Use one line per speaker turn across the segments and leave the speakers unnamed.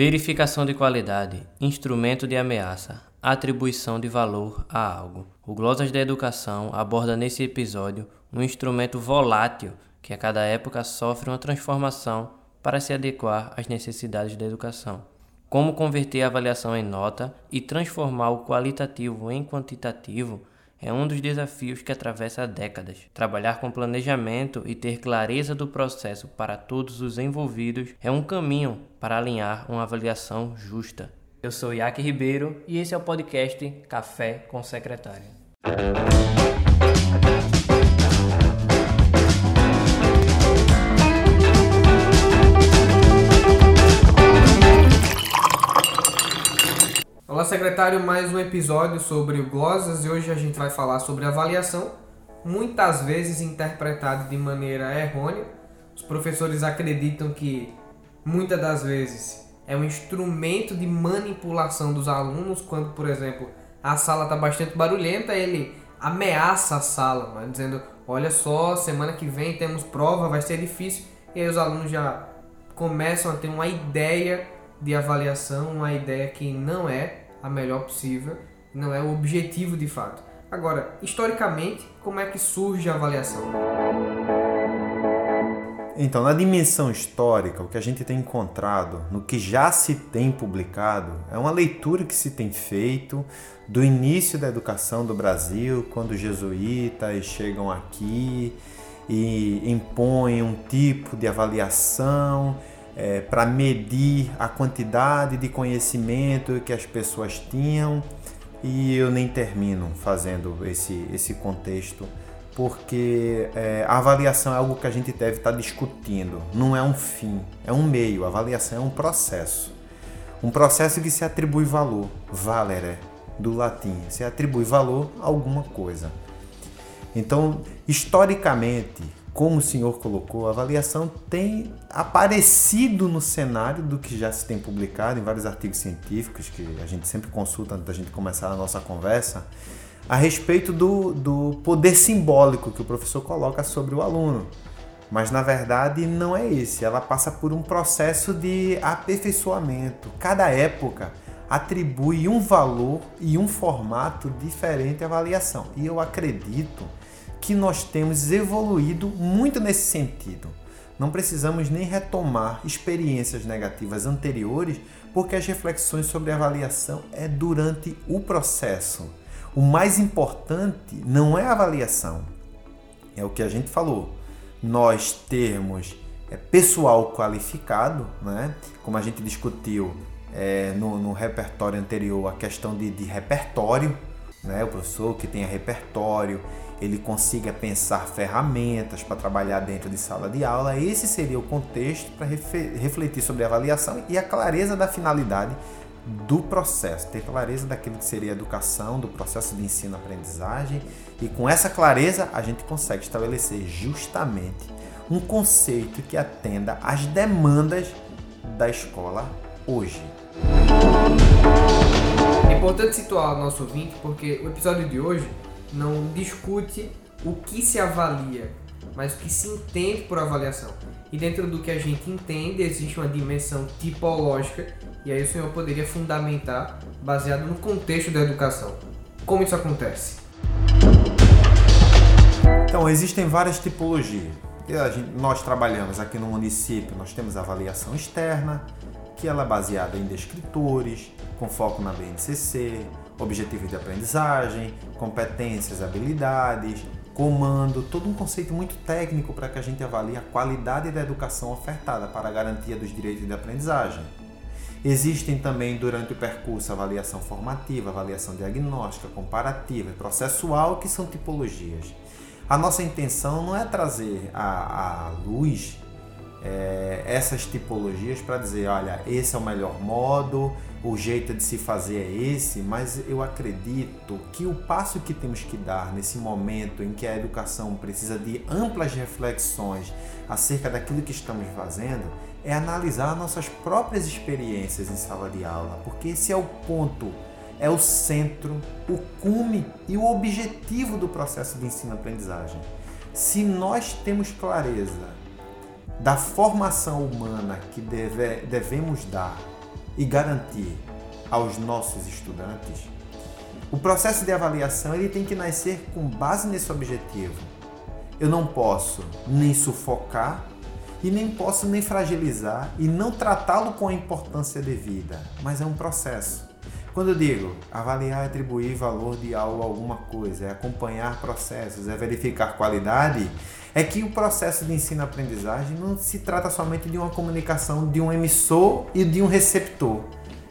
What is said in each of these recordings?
Verificação de qualidade, instrumento de ameaça, atribuição de valor a algo. O Glosas da Educação aborda nesse episódio um instrumento volátil que a cada época sofre uma transformação para se adequar às necessidades da educação. Como converter a avaliação em nota e transformar o qualitativo em quantitativo é um dos desafios que atravessa décadas. Trabalhar com planejamento e ter clareza do processo para todos os envolvidos é um caminho para alinhar uma avaliação justa. Eu sou Iaque Ribeiro e esse é o podcast Café com Secretário.
Secretário, mais um episódio sobre o Glosas e hoje a gente vai falar sobre avaliação, muitas vezes interpretada de maneira errônea. Os professores acreditam que muitas das vezes é um instrumento de manipulação dos alunos, quando, por exemplo, a sala está bastante barulhenta, ele ameaça a sala, dizendo: Olha só, semana que vem temos prova, vai ser difícil, e aí os alunos já começam a ter uma ideia de avaliação, uma ideia que não é a melhor possível, não é o objetivo de fato. Agora, historicamente, como é que surge a avaliação?
Então, na dimensão histórica, o que a gente tem encontrado, no que já se tem publicado, é uma leitura que se tem feito do início da educação do Brasil, quando os jesuítas chegam aqui e impõem um tipo de avaliação é, para medir a quantidade de conhecimento que as pessoas tinham. E eu nem termino fazendo esse, esse contexto porque é, a avaliação é algo que a gente deve estar tá discutindo, não é um fim, é um meio. A avaliação é um processo, um processo que se atribui valor, valere, do latim, se atribui valor a alguma coisa. Então, historicamente, como o senhor colocou, a avaliação tem aparecido no cenário do que já se tem publicado em vários artigos científicos que a gente sempre consulta antes da gente começar a nossa conversa, a respeito do, do poder simbólico que o professor coloca sobre o aluno. Mas na verdade não é esse, ela passa por um processo de aperfeiçoamento. Cada época atribui um valor e um formato diferente à avaliação. E eu acredito que nós temos evoluído muito nesse sentido. Não precisamos nem retomar experiências negativas anteriores, porque as reflexões sobre avaliação é durante o processo. O mais importante não é a avaliação, é o que a gente falou. Nós termos é, pessoal qualificado, né? como a gente discutiu é, no, no, repertório anterior, a questão de, de repertório, né? o professor que tenha repertório, ele consiga pensar ferramentas para trabalhar dentro de sala de aula. Esse seria o contexto para refletir sobre a avaliação e a clareza da finalidade do processo, ter clareza daquilo que seria a educação, do processo de ensino-aprendizagem, e com essa clareza a gente consegue estabelecer justamente um conceito que atenda às demandas da escola hoje.
É importante situar o nosso ouvinte porque o episódio de hoje não discute o que se avalia, mas o que se entende por avaliação. E dentro do que a gente entende, existe uma dimensão tipológica, e aí o senhor poderia fundamentar baseado no contexto da educação. Como isso acontece?
Então, existem várias tipologias. Gente, nós trabalhamos aqui no município, nós temos a avaliação externa, que ela é baseada em descritores, com foco na BNCC, objetivos de aprendizagem, competências, habilidades, comando, todo um conceito muito técnico para que a gente avalie a qualidade da educação ofertada para a garantia dos direitos de aprendizagem. Existem também durante o percurso avaliação formativa, avaliação diagnóstica, comparativa e processual, que são tipologias. A nossa intenção não é trazer à, luz é, essas tipologias para dizer, olha, esse é o melhor modo, o jeito de se fazer é esse, mas eu acredito que o passo que temos que dar nesse momento em que a educação precisa de amplas reflexões acerca daquilo que estamos fazendo é analisar nossas próprias experiências em sala de aula, porque esse é o ponto, é o centro, o cume e o objetivo do processo de ensino-aprendizagem. Se nós temos clareza da formação humana que deve, devemos dar e garantir aos nossos estudantes, o processo de avaliação ele tem que nascer com base nesse objetivo. Eu não posso nem sufocar e nem posso nem fragilizar e não tratá-lo com a importância devida, mas é um processo. Quando eu digo avaliar, atribuir valor de algo a alguma coisa, é acompanhar processos, é verificar qualidade, é que o processo de ensino-aprendizagem não se trata somente de uma comunicação de um emissor e de um receptor,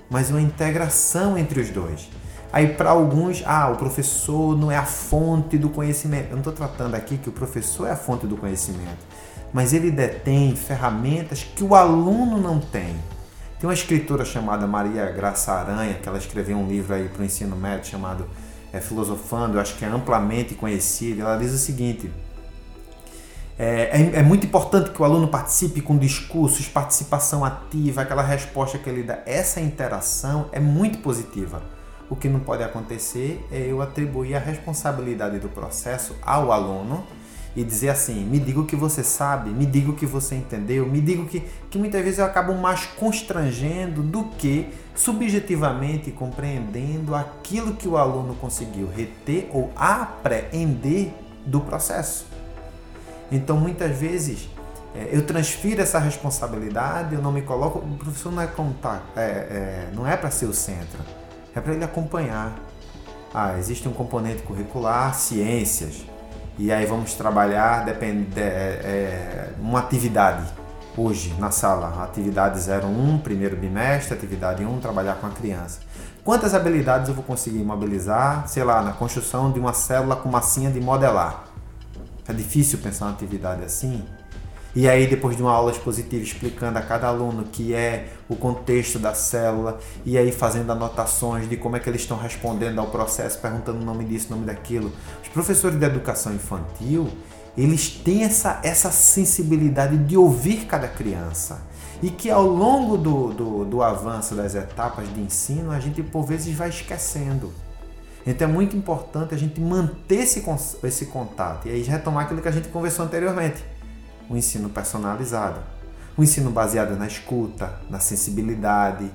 mas uma integração entre os dois. Aí para alguns, ah, o professor não é a fonte do conhecimento. Eu não estou tratando aqui que o professor é a fonte do conhecimento, mas ele detém ferramentas que o aluno não tem. Tem uma escritora chamada Maria Graça Aranha, que ela escreveu um livro aí para o ensino médio chamado é, Filosofando, eu acho que é amplamente conhecido. Ela diz o seguinte: é, é, é, muito importante que o aluno participe com discursos, participação ativa, aquela resposta que ele dá. Essa interação é muito positiva. O que não pode acontecer é eu atribuir a responsabilidade do processo ao aluno e dizer assim: me diga o que você sabe, me diga o que você entendeu, me diga o que. que muitas vezes eu acabo mais constrangendo do que subjetivamente compreendendo aquilo que o aluno conseguiu reter ou apreender do processo. Então muitas vezes é, eu transfiro essa responsabilidade, eu não me coloco. O professor não é, contar, é, é não é para ser o centro, é para ele acompanhar. Ah, existe um componente curricular, ciências e aí vamos trabalhar depende, é, é, uma atividade hoje na sala, atividade 01, primeiro bimestre, atividade 1, trabalhar com a criança. Quantas habilidades eu vou conseguir mobilizar, sei lá, na construção de uma célula com massinha de modelar? É difícil pensar uma atividade assim. E aí, depois de uma aula expositiva explicando a cada aluno que é o contexto da célula, e aí fazendo anotações de como é que eles estão respondendo ao processo, perguntando o nome disso, o nome daquilo. Os professores de educação infantil, eles têm essa, essa sensibilidade de ouvir cada criança. E que ao longo do, do, do avanço das etapas de ensino, a gente por vezes vai esquecendo. Então é muito importante a gente manter esse, esse contato e aí retomar aquilo que a gente conversou anteriormente um ensino personalizado, um ensino baseado na escuta, na sensibilidade,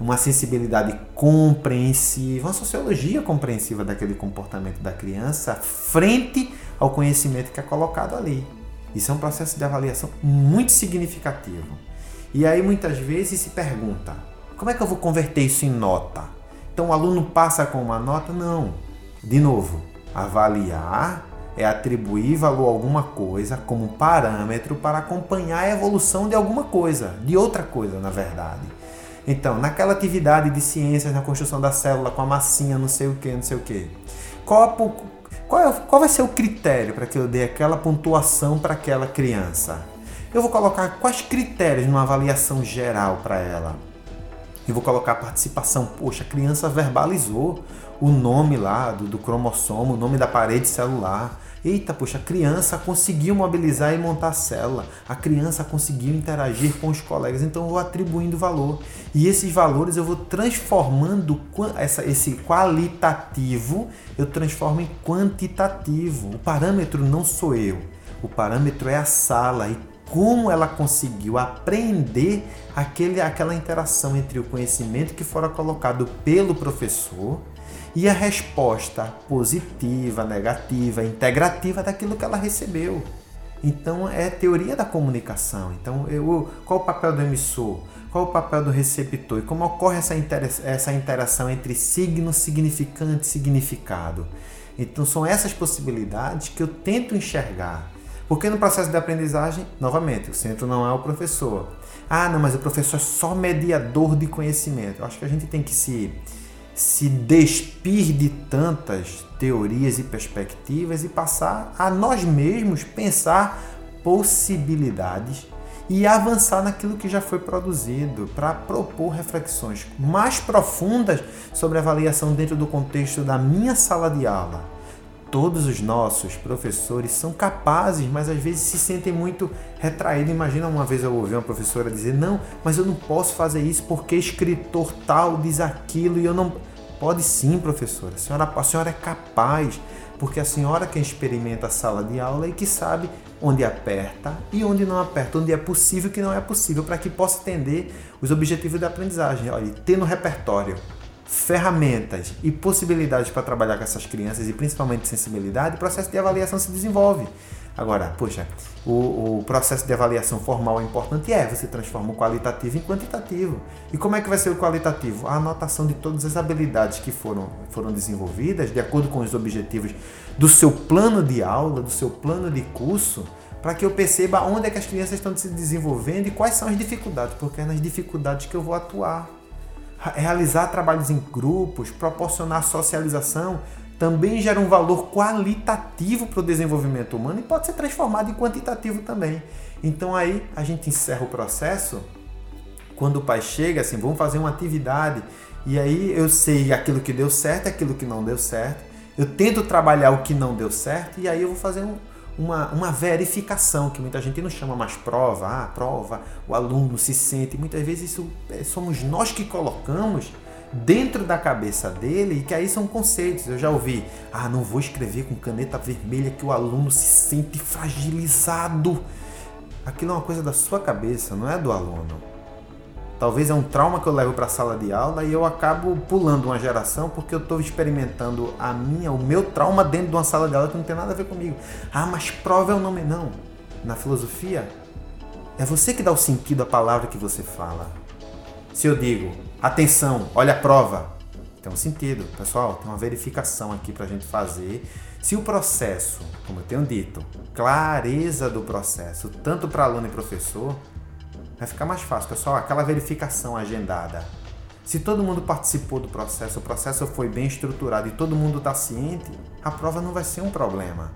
uma sensibilidade compreensiva, uma sociologia compreensiva daquele comportamento da criança frente ao conhecimento que é colocado ali. Isso é um processo de avaliação muito significativo. E aí muitas vezes se pergunta: como é que eu vou converter isso em nota? Então o aluno passa com uma nota? Não. De novo, avaliar é atribuir valor a alguma coisa como parâmetro para acompanhar a evolução de alguma coisa, de outra coisa, na verdade. Então, naquela atividade de ciências na construção da célula com a massinha, não sei o que, não sei o que, qual, qual, é, qual vai ser o critério para que eu dê aquela pontuação para aquela criança? Eu vou colocar quais critérios numa avaliação geral para ela? Eu vou colocar participação. Poxa, a criança verbalizou o nome lá do, do cromossomo, o nome da parede celular. Eita, poxa, a criança conseguiu mobilizar e montar a célula, a criança conseguiu interagir com os colegas, então eu vou atribuindo valor. E esses valores eu vou transformando essa, esse qualitativo, eu transformo em quantitativo. O parâmetro não sou eu, o parâmetro é a sala e como ela conseguiu aprender aquele, aquela interação entre o conhecimento que fora colocado pelo professor e a resposta positiva, negativa, integrativa daquilo que ela recebeu. Então é teoria da comunicação. Então, eu, qual o papel do emissor? Qual o papel do receptor? E como ocorre essa, intera essa interação entre signo, significante e significado? Então, são essas possibilidades que eu tento enxergar. Porque no processo de aprendizagem, novamente, o centro não é o professor. Ah, não, mas o professor é só mediador de conhecimento. Eu acho que a gente tem que se se despir de tantas teorias e perspectivas e passar a nós mesmos pensar possibilidades e avançar naquilo que já foi produzido para propor reflexões mais profundas sobre a avaliação dentro do contexto da minha sala de aula. Todos os nossos professores são capazes, mas às vezes se sentem muito retraídos. Imagina uma vez eu ouvi uma professora dizer: Não, mas eu não posso fazer isso porque escritor tal diz aquilo e eu não. Pode sim, professora. A senhora, a senhora é capaz. porque a senhora que experimenta a sala de aula e que sabe onde aperta e onde não aperta, onde é possível e que não é possível, para que possa atender os objetivos da aprendizagem. Olha, ter no repertório ferramentas e possibilidades para trabalhar com essas crianças e principalmente sensibilidade, o processo de avaliação se desenvolve. Agora, poxa, o, o, processo de avaliação formal é importante? É, você transforma o qualitativo em quantitativo. E como é que vai ser o qualitativo? A anotação de todas as habilidades que foram, foram desenvolvidas de acordo com os objetivos do seu plano de aula, do seu plano de curso, para que eu perceba onde é que as crianças estão se desenvolvendo e quais são as dificuldades, porque é nas dificuldades que eu vou atuar. Realizar trabalhos em grupos, proporcionar socialização, também gera um valor qualitativo para o desenvolvimento humano e pode ser transformado em quantitativo também. Então aí a gente encerra o processo quando o pai chega assim, vamos fazer uma atividade e aí eu sei aquilo que deu certo, aquilo que não deu certo. Eu tento trabalhar o que não deu certo e aí eu vou fazer um, uma, uma verificação, que muita gente não chama mais prova, ah, prova, o aluno se sente. Muitas vezes isso é, somos nós que colocamos dentro da cabeça dele e que aí são conceitos. Eu já ouvi, ah, não vou escrever com caneta vermelha que o aluno se sente fragilizado. Aquilo é uma coisa da sua cabeça, não é do aluno. Talvez é um trauma que eu levo para a sala de aula e eu acabo pulando uma geração porque eu estou experimentando a minha, o meu trauma dentro de uma sala de aula que não tem nada a ver comigo. Ah, mas prova é o nome. Não. Na filosofia, é você que dá o sentido à palavra que você fala. Se eu digo, Atenção, olha a prova. Tem um sentido, pessoal, tem uma verificação aqui para a gente fazer. Se o processo, como eu tenho dito, clareza do processo, tanto para aluno e professor, vai ficar mais fácil, pessoal. Aquela verificação agendada. Se todo mundo participou do processo, o processo foi bem estruturado e todo mundo está ciente, a prova não vai ser um problema.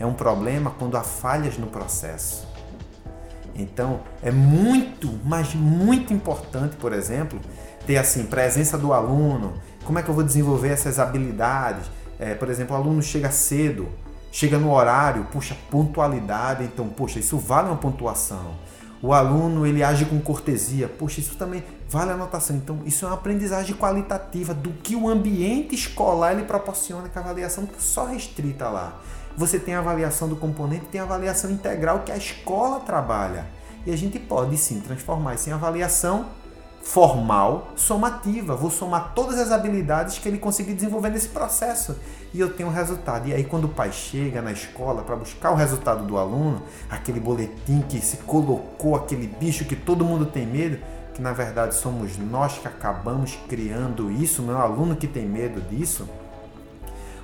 É um problema quando há falhas no processo. Então, é muito, mas muito importante, por exemplo, ter assim presença do aluno. Como é que eu vou desenvolver essas habilidades? É, por exemplo, o aluno chega cedo, chega no horário, puxa pontualidade, então, poxa, isso vale uma pontuação. O aluno ele age com cortesia, poxa, isso também vale anotação. Então, isso é uma aprendizagem qualitativa do que o ambiente escolar ele proporciona, que a avaliação está só restrita lá. Você tem a avaliação do componente, tem a avaliação integral que a escola trabalha. E a gente pode sim transformar isso em avaliação formal, somativa. Vou somar todas as habilidades que ele conseguir desenvolver nesse processo e eu tenho o resultado. E aí, quando o pai chega na escola para buscar o resultado do aluno, aquele boletim que se colocou, aquele bicho que todo mundo tem medo, que na verdade somos nós que acabamos criando isso, não é o aluno que tem medo disso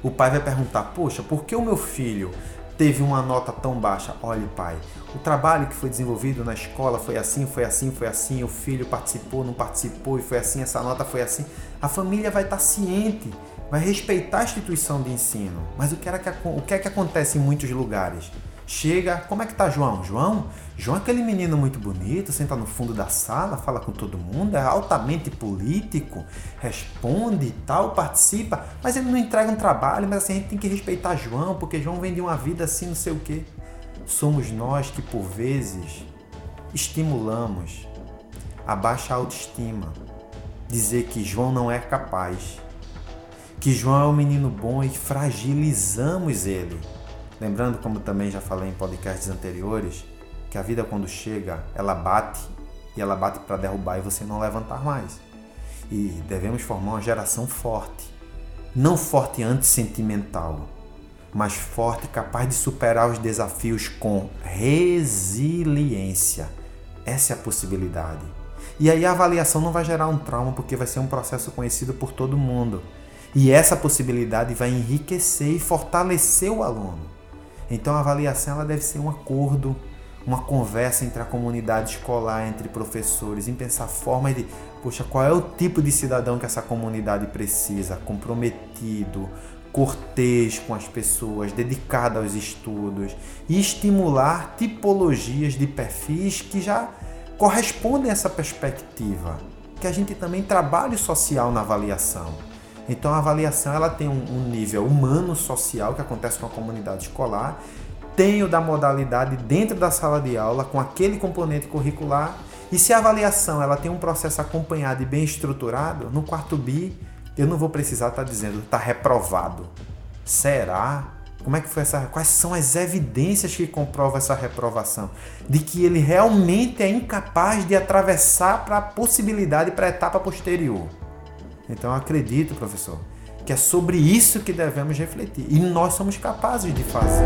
o pai vai perguntar: Poxa, por que o meu filho teve uma nota tão baixa? Olhe, pai, o trabalho que foi desenvolvido na escola foi assim, foi assim, foi assim, o filho participou, não participou e foi assim, essa nota foi assim. A família vai estar ciente, vai respeitar a instituição de ensino. Mas o que é que, o que, é que acontece em muitos lugares? Chega, como é que tá João? João? João é aquele menino muito bonito, senta no fundo da sala, fala com todo mundo, é altamente político, responde e tal, participa, mas ele não entrega um trabalho, mas assim, a gente tem que respeitar João, porque João vem de uma vida assim, não sei o quê. Somos nós que por vezes estimulamos a baixa autoestima, dizer que João não é capaz, que João é um menino bom e fragilizamos ele Lembrando, como também já falei em podcasts anteriores, que a vida quando chega, ela bate e ela bate para derrubar e você não levantar mais. E devemos formar uma geração forte, não forte antissentimental, mas forte capaz de superar os desafios com resiliência. Essa é a possibilidade. E aí a avaliação não vai gerar um trauma porque vai ser um processo conhecido por todo mundo. E essa possibilidade vai enriquecer e fortalecer o aluno. Então a avaliação ela deve ser um acordo, uma conversa entre a comunidade escolar, entre professores, em pensar formas de, poxa, qual é o tipo de cidadão que essa comunidade precisa, comprometido, cortês com as pessoas, dedicado aos estudos e estimular tipologias de perfis que já correspondem a essa perspectiva, que a gente também trabalhe social na avaliação. Então a avaliação ela tem um, um nível humano, social, que acontece com a comunidade escolar, tem o da modalidade dentro da sala de aula, com aquele componente curricular, e se a avaliação ela tem um processo acompanhado e bem estruturado, no quarto BI eu não vou precisar estar tá dizendo está reprovado. Será? Como é que foi essa? Quais são as evidências que comprovam essa reprovação? De que ele realmente é incapaz de atravessar para a possibilidade para a etapa posterior. Então acredito, professor, que é sobre isso que devemos refletir e nós somos capazes de fazer.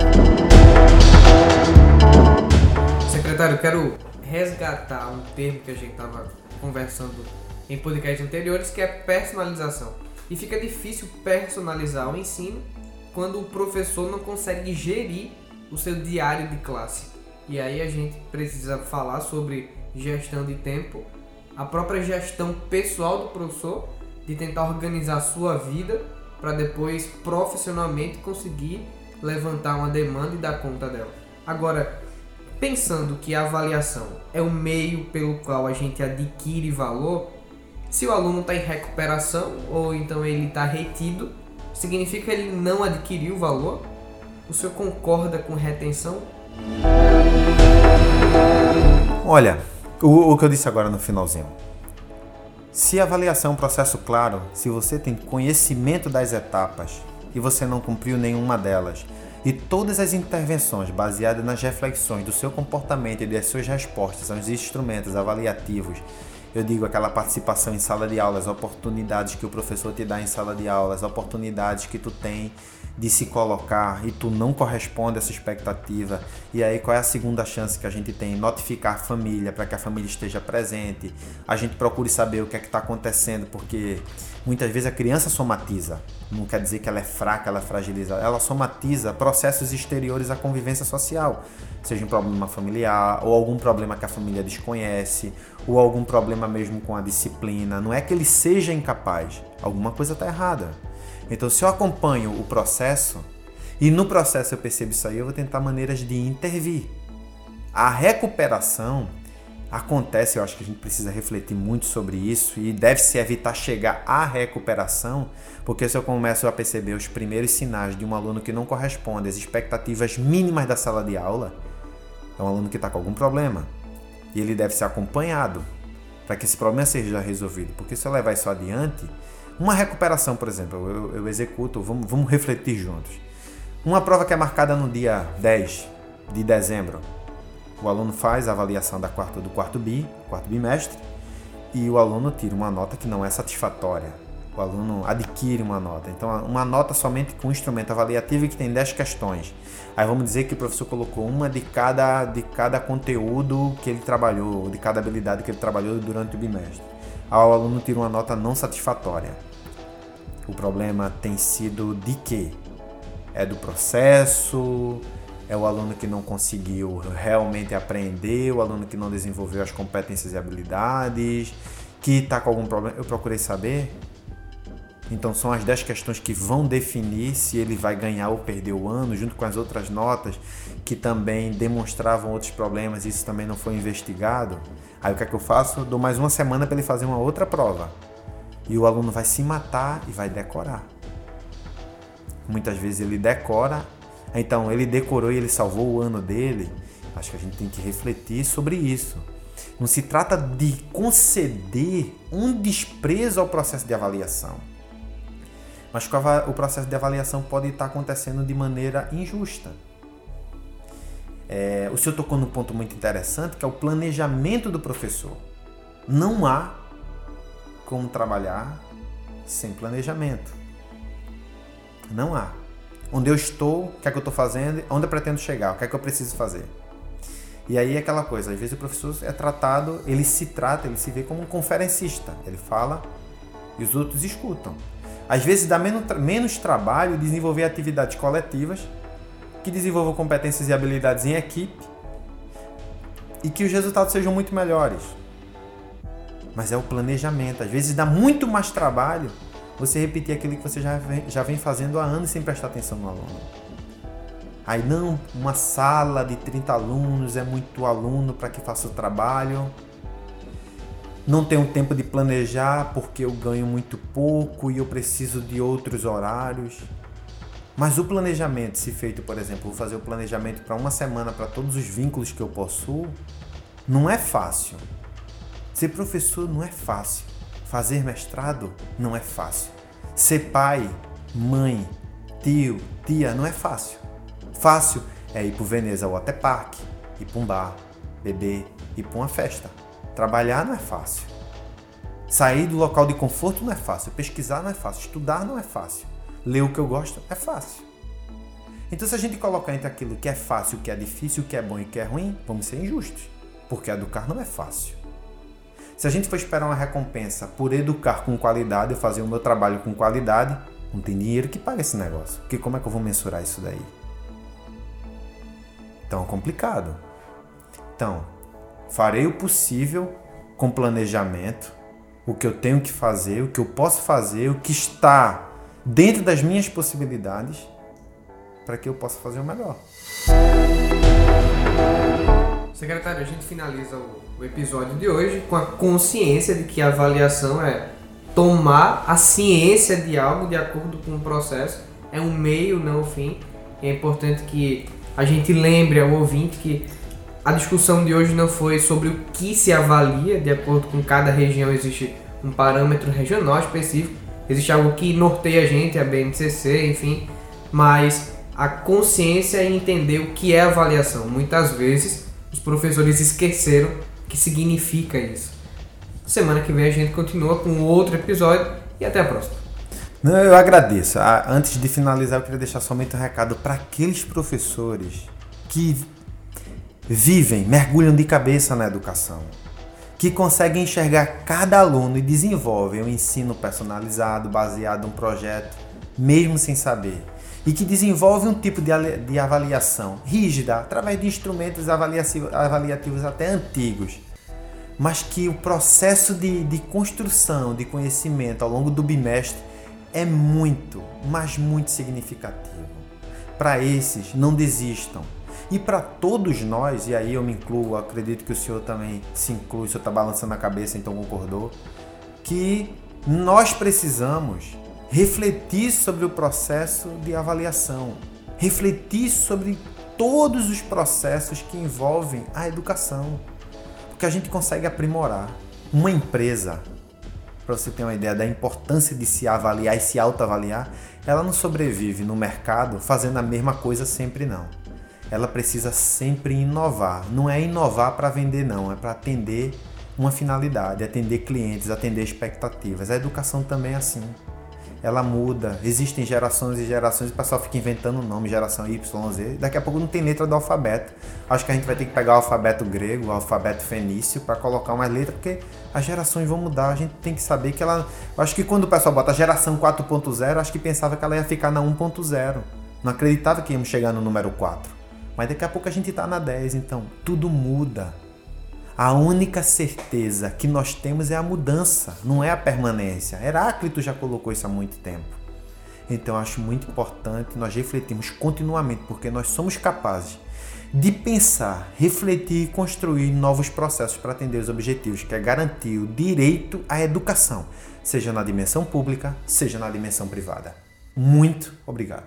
Secretário, quero resgatar um termo que a gente estava conversando em podcasts anteriores, que é personalização. E fica difícil personalizar o ensino quando o professor não consegue gerir o seu diário de classe. E aí a gente precisa falar sobre gestão de tempo, a própria gestão pessoal do professor, de tentar organizar a sua vida para depois profissionalmente conseguir levantar uma demanda e dar conta dela. Agora, pensando que a avaliação é o meio pelo qual a gente adquire valor, se o aluno está em recuperação ou então ele está retido, significa que ele não adquiriu valor? O senhor concorda com retenção?
Olha, o, o que eu disse agora no finalzinho. Se a avaliação é um processo claro, se você tem conhecimento das etapas e você não cumpriu nenhuma delas, e todas as intervenções baseadas nas reflexões do seu comportamento e das suas respostas aos instrumentos avaliativos eu digo aquela participação em sala de aula, as oportunidades que o professor te dá em sala de aula, as oportunidades que tu tem de se colocar e tu não corresponde a essa expectativa. E aí qual é a segunda chance que a gente tem? Notificar a família para que a família esteja presente. A gente procure saber o que é que está acontecendo, porque muitas vezes a criança somatiza. Não quer dizer que ela é fraca, ela é fragilizada. Ela somatiza processos exteriores à convivência social, seja um problema familiar ou algum problema que a família desconhece ou algum problema mesmo com a disciplina. Não é que ele seja incapaz, alguma coisa está errada. Então, se eu acompanho o processo e no processo eu percebo isso aí, eu vou tentar maneiras de intervir. A recuperação acontece, eu acho que a gente precisa refletir muito sobre isso e deve-se evitar chegar à recuperação, porque se eu começo a perceber os primeiros sinais de um aluno que não corresponde às expectativas mínimas da sala de aula, é um aluno que está com algum problema e ele deve ser acompanhado para que esse problema seja resolvido, porque se eu levar isso adiante, uma recuperação, por exemplo, eu, eu executo, vamos, vamos refletir juntos. Uma prova que é marcada no dia 10 de dezembro, o aluno faz a avaliação da quarta, do quarto bi, quarto bimestre, e o aluno tira uma nota que não é satisfatória. O aluno adquire uma nota. Então, uma nota somente com instrumento avaliativo que tem 10 questões. Aí vamos dizer que o professor colocou uma de cada, de cada conteúdo que ele trabalhou, de cada habilidade que ele trabalhou durante o bimestre. Aí o aluno tira uma nota não satisfatória. O problema tem sido de quê? É do processo? É o aluno que não conseguiu realmente aprender? O aluno que não desenvolveu as competências e habilidades? Que está com algum problema? Eu procurei saber. Então são as 10 questões que vão definir se ele vai ganhar ou perder o ano, junto com as outras notas que também demonstravam outros problemas, isso também não foi investigado. Aí o que é que eu faço? dou mais uma semana para ele fazer uma outra prova. E o aluno vai se matar e vai decorar. Muitas vezes ele decora, então ele decorou e ele salvou o ano dele. Acho que a gente tem que refletir sobre isso. Não se trata de conceder um desprezo ao processo de avaliação. Mas que o processo de avaliação pode estar acontecendo de maneira injusta. É, o senhor tocou num ponto muito interessante que é o planejamento do professor. Não há como trabalhar sem planejamento. Não há. Onde eu estou, o que é que eu estou fazendo, onde eu pretendo chegar, o que é que eu preciso fazer. E aí é aquela coisa, às vezes o professor é tratado, ele se trata, ele se vê como um conferencista. Ele fala e os outros escutam. Às vezes dá menos, menos trabalho desenvolver atividades coletivas que desenvolvam competências e habilidades em equipe e que os resultados sejam muito melhores mas é o planejamento. Às vezes dá muito mais trabalho você repetir aquilo que você já vem, já vem fazendo há anos sem prestar atenção no aluno. Aí não, uma sala de 30 alunos é muito aluno para que faça o trabalho. Não tenho tempo de planejar porque eu ganho muito pouco e eu preciso de outros horários. Mas o planejamento, se feito, por exemplo, vou fazer o planejamento para uma semana para todos os vínculos que eu possuo, não é fácil. Ser professor não é fácil. Fazer mestrado não é fácil. Ser pai, mãe, tio, tia, não é fácil. Fácil é ir pro Veneza Water Park, ir pra um bar, beber, ir pra uma festa. Trabalhar não é fácil. Sair do local de conforto não é fácil. Pesquisar não é fácil. Estudar não é fácil. Ler o que eu gosto é fácil. Então, se a gente colocar entre aquilo que é fácil, o que é difícil, o que é bom e o que é ruim, vamos ser injustos. Porque educar não é fácil. Se a gente for esperar uma recompensa por educar com qualidade, eu fazer o meu trabalho com qualidade, não tem dinheiro que pague esse negócio. Porque como é que eu vou mensurar isso daí? Então é complicado. Então, farei o possível com planejamento, o que eu tenho que fazer, o que eu posso fazer, o que está dentro das minhas possibilidades, para que eu possa fazer o melhor.
Secretário, a gente finaliza o episódio de hoje com a consciência de que a avaliação é tomar a ciência de algo de acordo com o processo, é um meio, não o fim. É importante que a gente lembre ao ouvinte que a discussão de hoje não foi sobre o que se avalia, de acordo com cada região existe um parâmetro regional específico, existe algo que norteia a gente, a BNCC, enfim, mas a consciência e entender o que é avaliação. Muitas vezes os professores esqueceram o que significa isso. Semana que vem a gente continua com outro episódio e até a próxima.
Não, eu agradeço. Ah, antes de finalizar, eu queria deixar somente um recado para aqueles professores que vivem, mergulham de cabeça na educação, que conseguem enxergar cada aluno e desenvolvem um ensino personalizado, baseado em um projeto, mesmo sem saber, e que desenvolvem um tipo de avaliação rígida, através de instrumentos avaliativos até antigos, mas que o processo de, de construção de conhecimento ao longo do bimestre é muito, mas muito significativo. Para esses, não desistam e para todos nós, e aí eu me incluo, acredito que o senhor também se inclui, o senhor está balançando a cabeça, então concordou, que nós precisamos refletir sobre o processo de avaliação, refletir sobre todos os processos que envolvem a educação, porque a gente consegue aprimorar. Uma empresa, para você ter uma ideia da importância de se avaliar e se autoavaliar, ela não sobrevive no mercado fazendo a mesma coisa sempre não ela precisa sempre inovar. Não é inovar para vender, não, é para atender uma finalidade, atender clientes, atender expectativas. A educação também é assim. Ela muda, existem gerações e gerações, o pessoal fica inventando nome, geração Y, Z. Daqui a pouco não tem letra do alfabeto. Acho que a gente vai ter que pegar o alfabeto grego, o alfabeto fenício, para colocar uma letra, porque as gerações vão mudar. A gente tem que saber que ela. Acho que quando o pessoal bota geração 4.0, acho que pensava que ela ia ficar na 1.0. Não acreditava que íamos chegar no número 4. Mas daqui a pouco a gente está na 10, então tudo muda. A única certeza que nós temos é a mudança, não é a permanência. Heráclito já colocou isso há muito tempo. Então acho muito importante nós refletirmos continuamente, porque nós somos capazes de pensar, refletir e construir novos processos para atender os objetivos, que é garantir o direito à educação, seja na dimensão pública, seja na dimensão privada. Muito obrigado.